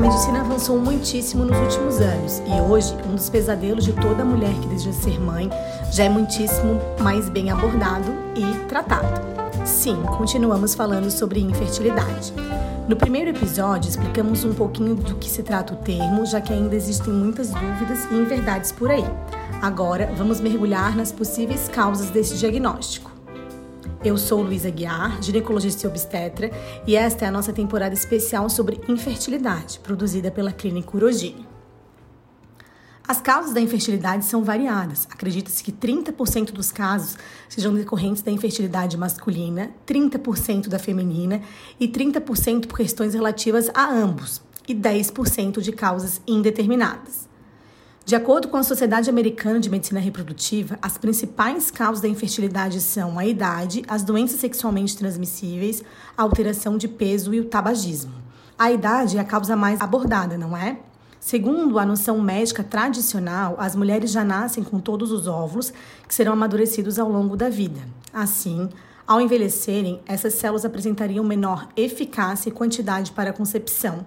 medicina avançou muitíssimo nos últimos anos e hoje um dos pesadelos de toda mulher que deseja ser mãe já é muitíssimo mais bem abordado e tratado. Sim, continuamos falando sobre infertilidade. No primeiro episódio, explicamos um pouquinho do que se trata o termo, já que ainda existem muitas dúvidas e inverdades por aí. Agora, vamos mergulhar nas possíveis causas desse diagnóstico. Eu sou Luísa Guiar, ginecologista e obstetra, e esta é a nossa temporada especial sobre infertilidade, produzida pela Clínica Urogine. As causas da infertilidade são variadas. Acredita-se que 30% dos casos sejam decorrentes da infertilidade masculina, 30% da feminina e 30% por questões relativas a ambos, e 10% de causas indeterminadas. De acordo com a Sociedade Americana de Medicina Reprodutiva, as principais causas da infertilidade são a idade, as doenças sexualmente transmissíveis, a alteração de peso e o tabagismo. A idade é a causa mais abordada, não é? Segundo a noção médica tradicional, as mulheres já nascem com todos os óvulos que serão amadurecidos ao longo da vida. Assim, ao envelhecerem, essas células apresentariam menor eficácia e quantidade para a concepção.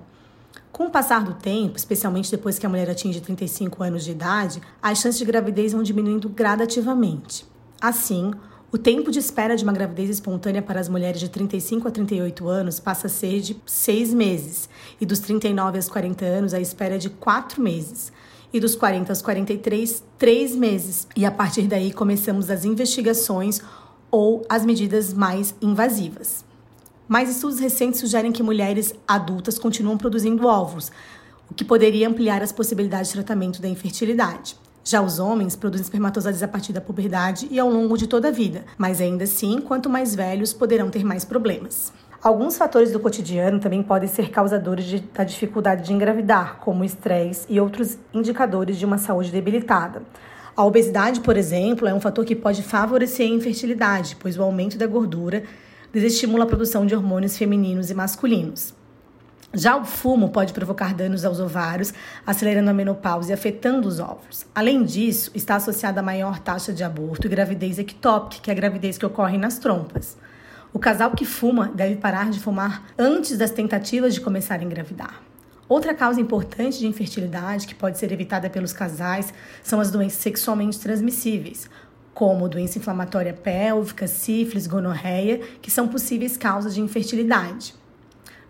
Com o passar do tempo, especialmente depois que a mulher atinge 35 anos de idade, as chances de gravidez vão diminuindo gradativamente. Assim, o tempo de espera de uma gravidez espontânea para as mulheres de 35 a 38 anos passa a ser de 6 meses, e dos 39 aos 40 anos a espera é de 4 meses, e dos 40 aos 43, 3 meses. E a partir daí começamos as investigações ou as medidas mais invasivas. Mas estudos recentes sugerem que mulheres adultas continuam produzindo óvulos, o que poderia ampliar as possibilidades de tratamento da infertilidade. Já os homens produzem espermatozoides a partir da puberdade e ao longo de toda a vida, mas ainda assim, quanto mais velhos, poderão ter mais problemas. Alguns fatores do cotidiano também podem ser causadores de, da dificuldade de engravidar, como estresse e outros indicadores de uma saúde debilitada. A obesidade, por exemplo, é um fator que pode favorecer a infertilidade, pois o aumento da gordura desestimula a produção de hormônios femininos e masculinos. Já o fumo pode provocar danos aos ovários, acelerando a menopausa e afetando os óvulos. Além disso, está associada a maior taxa de aborto e gravidez ectópica, que é a gravidez que ocorre nas trompas. O casal que fuma deve parar de fumar antes das tentativas de começar a engravidar. Outra causa importante de infertilidade que pode ser evitada pelos casais são as doenças sexualmente transmissíveis, como doença inflamatória pélvica, sífilis, gonorreia, que são possíveis causas de infertilidade.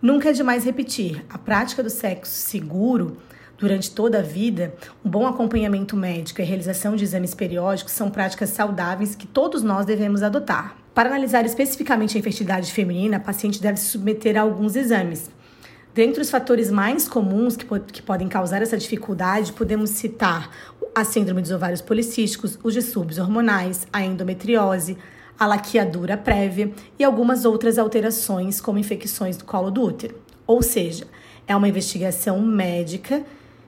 Nunca é demais repetir: a prática do sexo seguro durante toda a vida, um bom acompanhamento médico e a realização de exames periódicos são práticas saudáveis que todos nós devemos adotar. Para analisar especificamente a infertilidade feminina, a paciente deve se submeter a alguns exames. Dentre os fatores mais comuns que, que podem causar essa dificuldade, podemos citar a síndrome dos ovários policísticos, os distúrbios hormonais, a endometriose, a laqueadura prévia e algumas outras alterações, como infecções do colo do útero. Ou seja, é uma investigação médica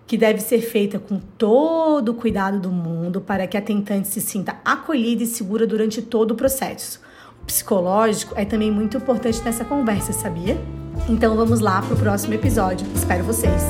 que deve ser feita com todo o cuidado do mundo para que a tentante se sinta acolhida e segura durante todo o processo. O psicológico é também muito importante nessa conversa, sabia? Então vamos lá para o próximo episódio. Espero vocês!